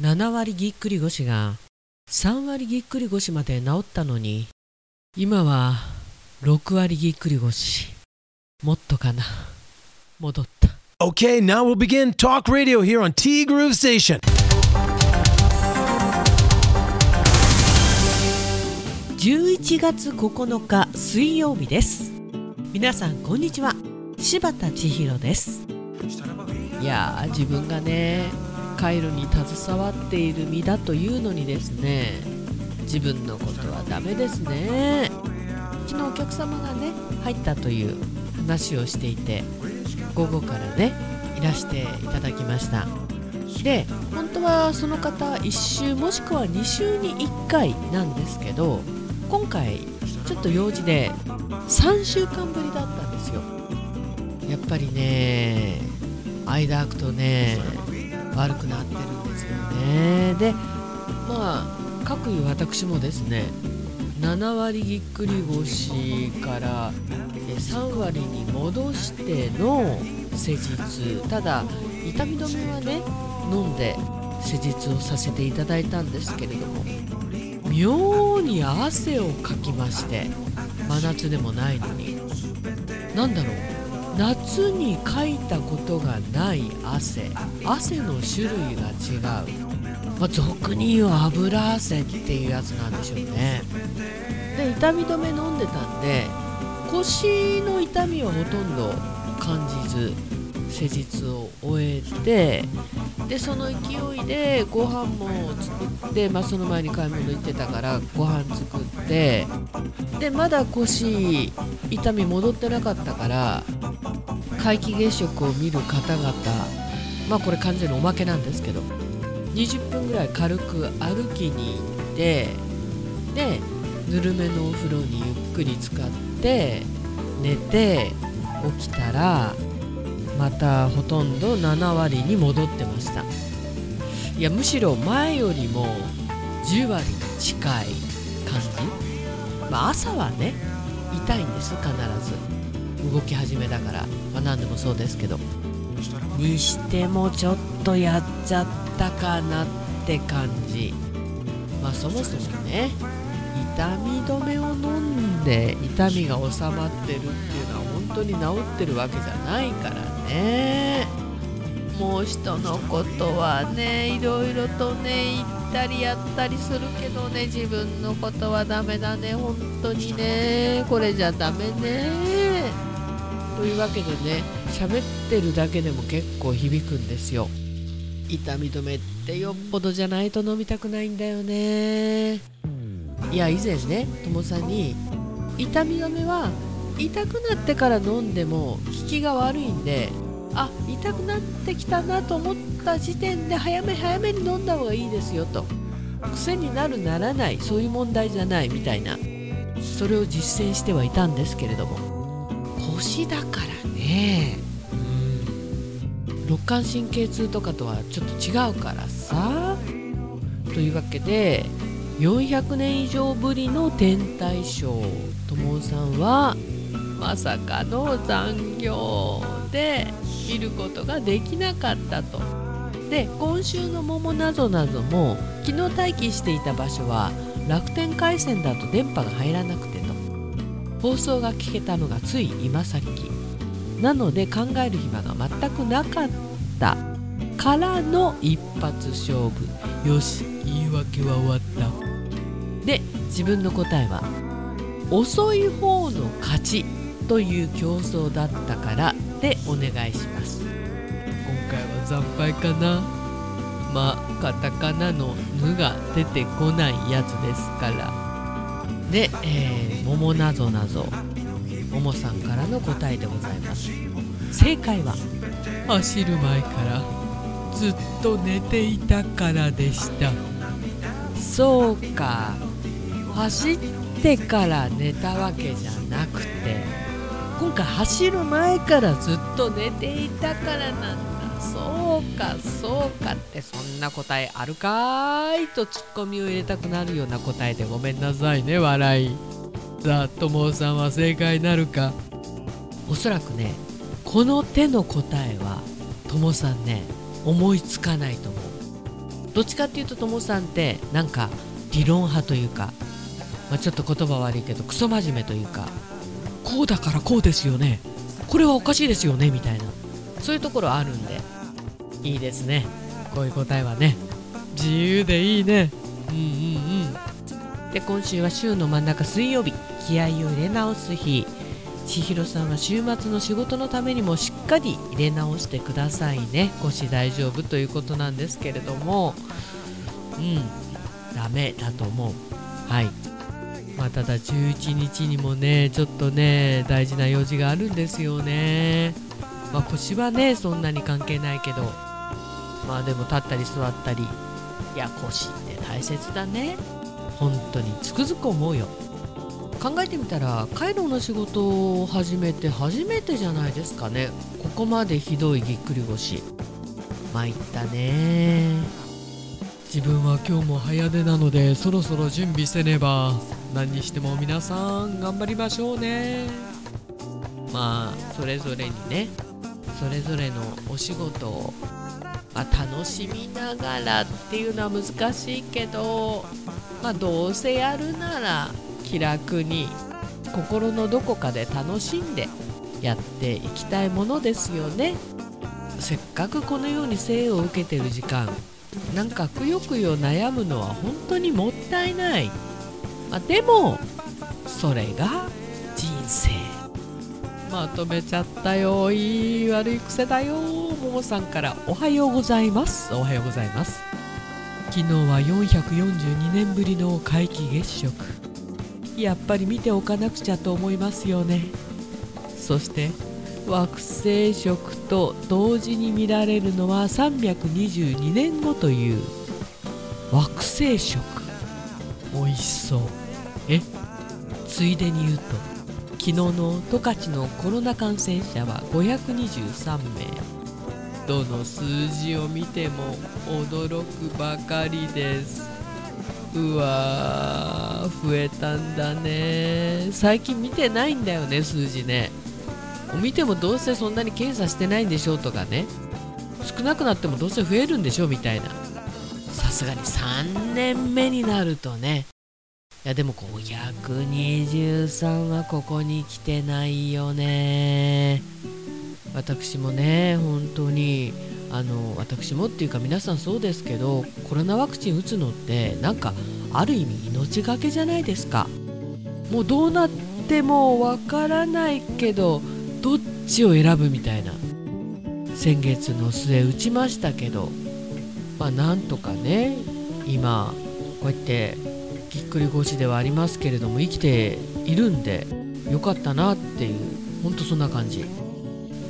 7割ぎっくり腰が3割ぎっくり腰まで治ったのに今は6割ぎっくり腰もっとかな戻った。Okay, now we'll begin talk radio here on T Groove Station. 11月9日水曜日です。皆さんこんにちは。柴田千尋です。いやー自分がね回路に携わっている身だというのにですね自分のことはダメですねうちのお客様がね入ったという話をしていて午後からねいらしていただきましたで本当はその方1週もしくは2週に1回なんですけど今回ちょっと用事で3週間ぶりだったんですよやっぱりね間空くとね悪くなってるんですよね。でまあ各いう私もですね7割ぎっくり腰から3割に戻しての施術。ただ痛み止めはね飲んで施術をさせていただいたんですけれども妙に汗をかきまして真夏でもないのに。何だろう？夏にかいたことがない汗。汗の種類が違う、まあ、俗に言う油汗っていうやつなんでしょうね。で痛み止め飲んでたんで腰の痛みはほとんど感じず施術を終えてでその勢いでご飯も作って、まあ、その前に買い物行ってたからご飯作ってでまだ腰痛み戻ってなかったから皆既月食を見る方々まあこれ完全におまけなんですけど20分ぐらい軽く歩きに行ってでぬるめのお風呂にゆっくり浸かって寝て起きたらまたほとんど7割に戻ってました。いやむしろ前よりも10割に近い感じ、まあ、朝はね痛いんです必ず。動き始めだから、まあ、何でもそうですけど。にしてもちょっとやっちゃったかなって感じ。まあそもそもね痛み止めを飲んで痛みが収まってるっていうのは本当に治ってるわけじゃないからね。もう人のことはねいろいろとね言ったりやったりするけどね自分のことはダメだね本当にね。これじゃダメね。というわけでね喋ってるだけでも結構響くんですよ。痛み止めってよっぽどじゃないと飲みたくないんだよね。いや以前ねともさんに痛み止めは痛くなってから飲んでも効きが悪いんであ痛くなってきたなと思った時点で早め早めに飲んだ方がいいですよと。癖になるならないそういう問題じゃないみたいな。それを実践してはいたんですけれども。腰だからね。肋間神経痛とかとはちょっと違うからさ。というわけで400年以上ぶりの天体ショー。ともさんはまさかの残業で見ることができなかったと。で今週の「桃なぞなぞ」も昨日待機していた場所は楽天回線だと電波が入らなく放送が聞けたのがつい今さっき。なので考える暇が全くなかったからの一発勝負。よし言い訳は終わった。で自分の答えは遅い方の勝ちという競争だったからでお願いします。今回は惨敗かな。まあカタカナの「ぬ」が出てこないやつですから。で、えー、桃なぞなぞももさんからの答えでございます。正解は走る前からずっと寝ていたからでした。そうか。走ってから寝たわけじゃなくて今回走る前からずっと寝ていたからなんだ。そうか。そうかってそんな答えあるかーいとツッコミを入れたくなるような答えでごめんなさいね笑い。さあともさんは正解なるか。おそらくねこの手の答えはともさんね思いつかないと思う。どっちかっていうとともさんってなんか理論派というか、まあ、ちょっと言葉悪いけどクソ真面目というかこうだからこうですよね。これはおかしいですよねみたいな。そういうところあるんでいいですね。こういう答えはね。自由でいいね。うんうんうん。で今週は週の真ん中水曜日。気合を入れ直す日。千尋さんは週末の仕事のためにもしっかり入れ直してくださいね。腰大丈夫ということなんですけれども。うん。ダメだと思う。はい。まあただ11日にもねちょっとね大事な用事があるんですよね。まあ腰はねそんなに関係ないけど。まあでも立ったり座ったりいや腰って大切だね。本当につくづく思うよ。考えてみたらカイロの仕事を始めて初めてじゃないですかね。ここまでひどいぎっくり腰。参ったね。自分は今日も早出なのでそろそろ準備せねば。何にしても皆さん頑張りましょうね。まあそれぞれにね。それぞれのお仕事を、まあ、楽しみながらっていうのは難しいけどまあどうせやるなら気楽に心のどこかで楽しんでやっていきたいものですよね。せっかくこのように生を受けてる時間なんかくよくよ悩むのは本当にもったいない、まあ、でもそれがまとめちゃったよいい悪い癖だよももさんから。おはようございます。おはようございます。昨日は442年ぶりの皆既月食。やっぱり見ておかなくちゃと思いますよね。そして惑星食と同時に見られるのは322年後という。惑星食。美味しそう。え？ついでに言うと昨日の十勝のコロナ感染者は523名。どの数字を見ても驚くばかりです。うわー増えたんだね。最近見てないんだよね数字ね。見てもどうせそんなに検査してないんでしょうとかね。少なくなってもどうせ増えるんでしょみたいな。さすがに3年目になるとねやでも523はここに来てないよね。私もね本当にあの私もっていうか皆さんそうですけどコロナワクチン打つのってなんかある意味命がけじゃないですか。もうどうなってもわからないけどどっちを選ぶみたいな。先月の末打ちましたけどまあなんとかね今こうやってぎっくり腰ではありますけれども生きているんでよかったなっていうほんとそんな感じ。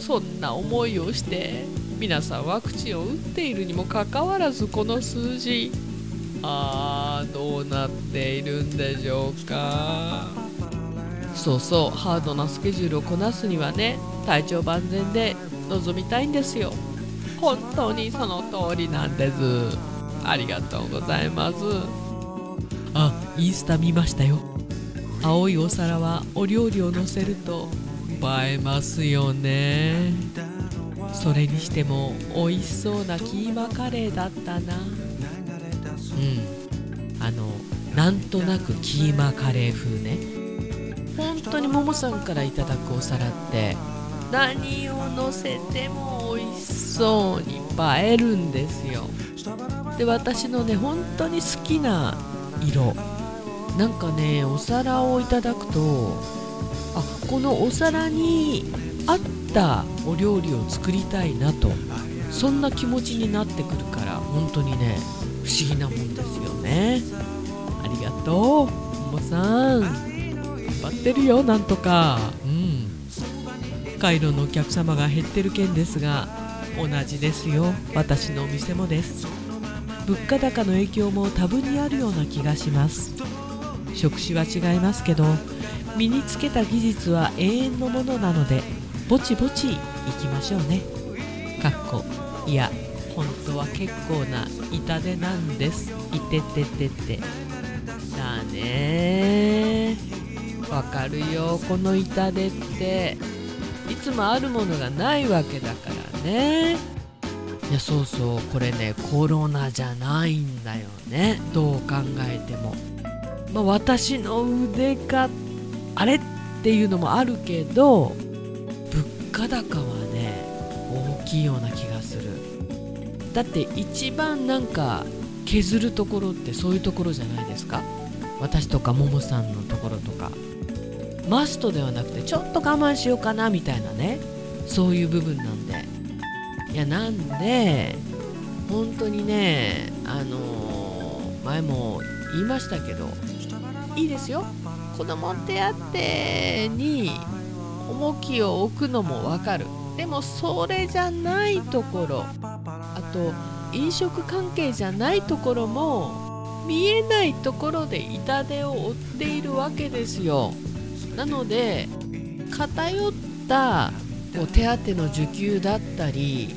そんな思いをして皆さんワクチンを打っているにもかかわらずこの数字あーどうなっているんでしょうか。そうそうハードなスケジュールをこなすにはね体調万全で臨みたいんですよ。本当にその通りなんです。ありがとうございます。インスタ見ましたよ。青いお皿はお料理をのせると映えますよね。それにしても美味しそうなキーマカレーだったな。うん。あのなんとなくキーマカレー風ね。本当にももさんからいただくお皿って何をのせても美味しそうに映えるんですよ。で私のね本当に好きな色。なんかねお皿をいただくとあこのお皿に合ったお料理を作りたいなとそんな気持ちになってくるから本当にね不思議なもんですよね。ありがとうももさん。頑張ってるよなんとか。うん。カイロのお客様が減ってる件ですが同じですよ。私のお店もです。物価高の影響も多分にあるような気がします。職種は違いますけど身につけた技術は永遠のものなのでぼちぼち行きましょうね。かっこいや本当は結構な痛手なんです。いてててて。だね。わかるよこの痛手って。いつもあるものがないわけだからね。いやそうそうこれねコロナじゃないんだよね。どう考えても。まあ、私の腕かあれっていうのもあるけど物価高はね大きいような気がする。だって一番なんか削るところってそういうところじゃないですか。私とかももさんのところとか。マストではなくてちょっと我慢しようかなみたいなねそういう部分なんで。いやなんで本当にねあのー、前も言いましたけどいいですよ。子供手当に重きを置くのもわかる。でもそれじゃないところあと飲食関係じゃないところも見えないところで痛手を負っているわけですよ。なので偏ったこう手当の受給だったり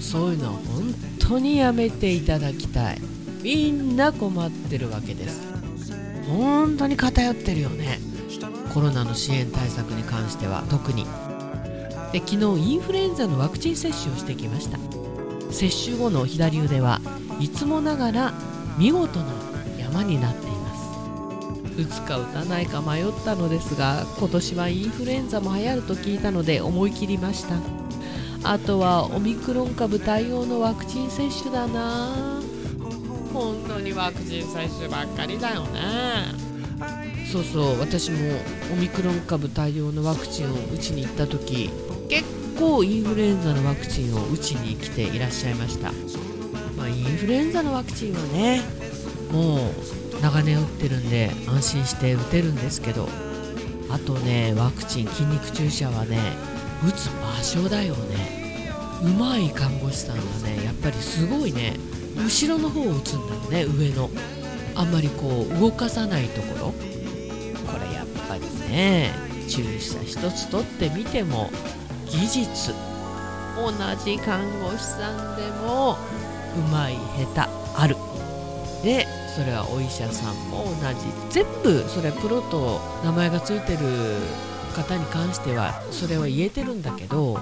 そういうのは本当にやめていただきたい。みんな困ってるわけです。本当に偏ってるよね。コロナの支援対策に関しては特に。で昨日インフルエンザのワクチン接種をしてきました。接種後の左腕はいつもながら見事な山になっています。打つか打たないか迷ったのですが今年はインフルエンザも流行ると聞いたので思い切りました。あとはオミクロン株対応のワクチン接種だな本当にワクチン接種ばっかりだよね。そうそう私もオミクロン株対応のワクチンを打ちに行った時結構インフルエンザのワクチンを打ちに来ていらっしゃいました、まあ、インフルエンザのワクチンはねもう長年打ってるんで安心して打てるんですけどあとねワクチン筋肉注射はね打つ場所だよね。うまい看護師さんはねやっぱりすごいね後ろの方を打つんだよね上の。あんまりこう動かさないところ。これやっぱりね注射一つ取ってみても技術同じ看護師さんでもうまい下手ある。でそれはお医者さんも同じ。全部それプロと名前が付いてる方に関してはそれは言えてるんだけど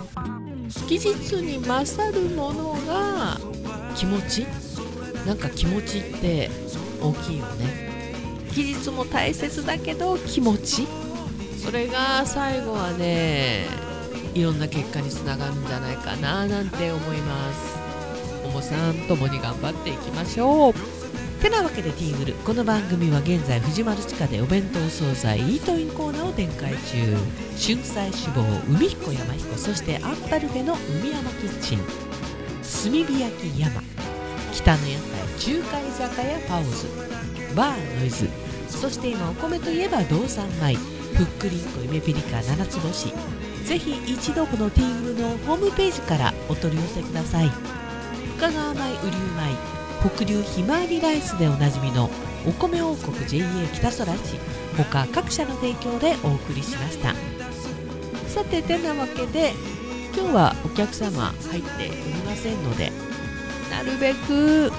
技術に勝るものが気持ち？なんか気持ちって大きいよね。技術も大切だけど気持ち？それが最後はねいろんな結果につながるんじゃないかななんて思います。おもさん共に頑張っていきましょう。てなわけでティーグル。この番組は現在藤丸地下でお弁当惣菜イートインコーナーを展開中。春菜志望海彦山彦そしてアンパルフェの海山キッチン炭火焼き山。北の屋台中華居酒屋パオズ。バーノイズ。そして今お米といえば道産米。ふっくりんこ夢ピリカ七つ星。ぜひ一度このティーグルのホームページからお取り寄せください。深川米雨竜米北流ひまわりライスでおなじみのお米王国 JA 北空市。他各社の提供でお送りしました。さててなわけで今日はお客様入っておりませんのでなるべく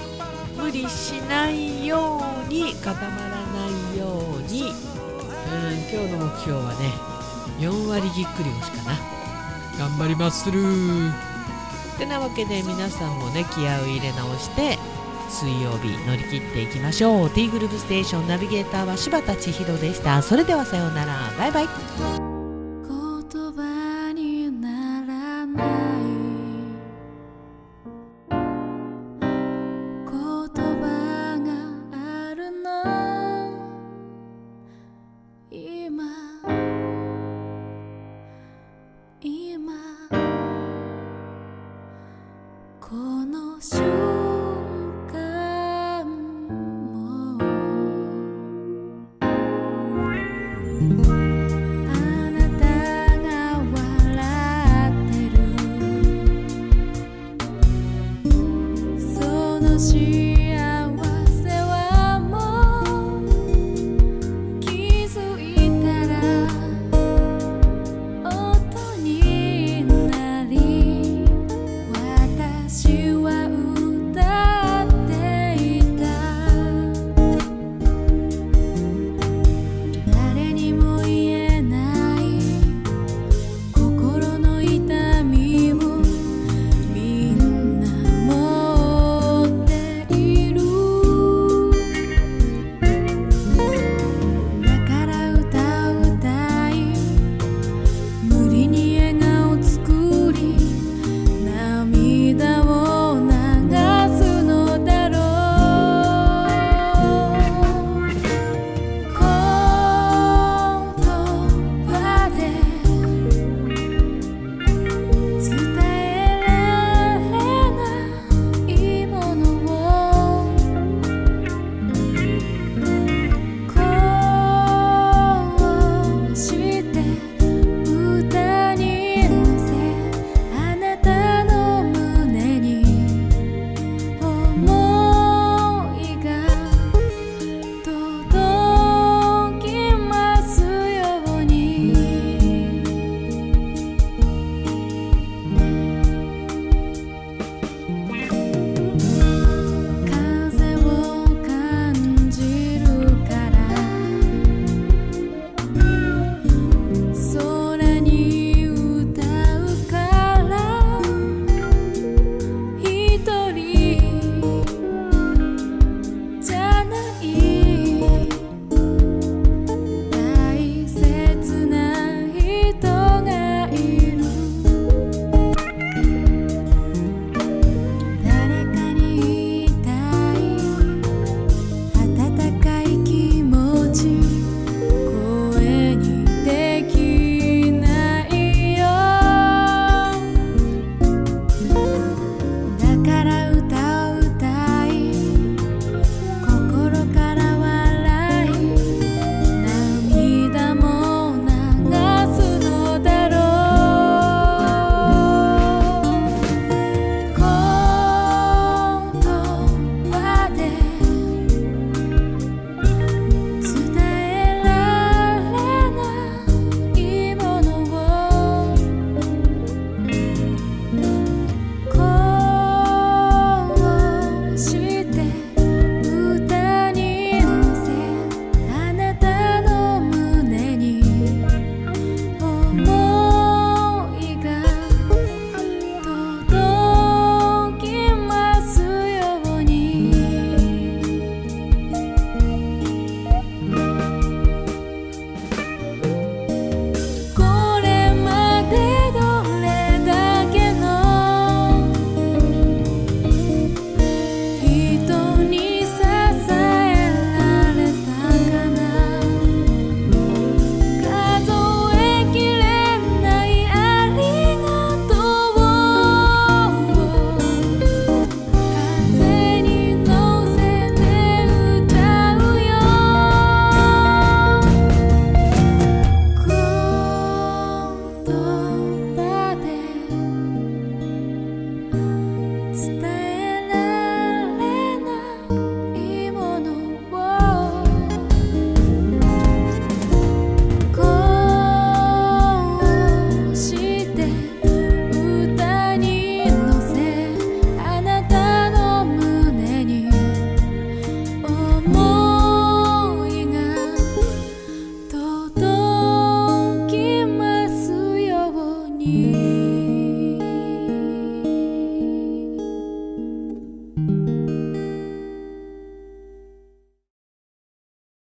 無理しないように固まらないように。うん今日の目標はね4割ぎっくり腰かな。頑張りまする。てなわけで皆さんもね気合を入れ直して水曜日乗り切っていきましょう。T グループステーションナビゲーターは柴田千尋でした。それではさようなら。バイバイの瞬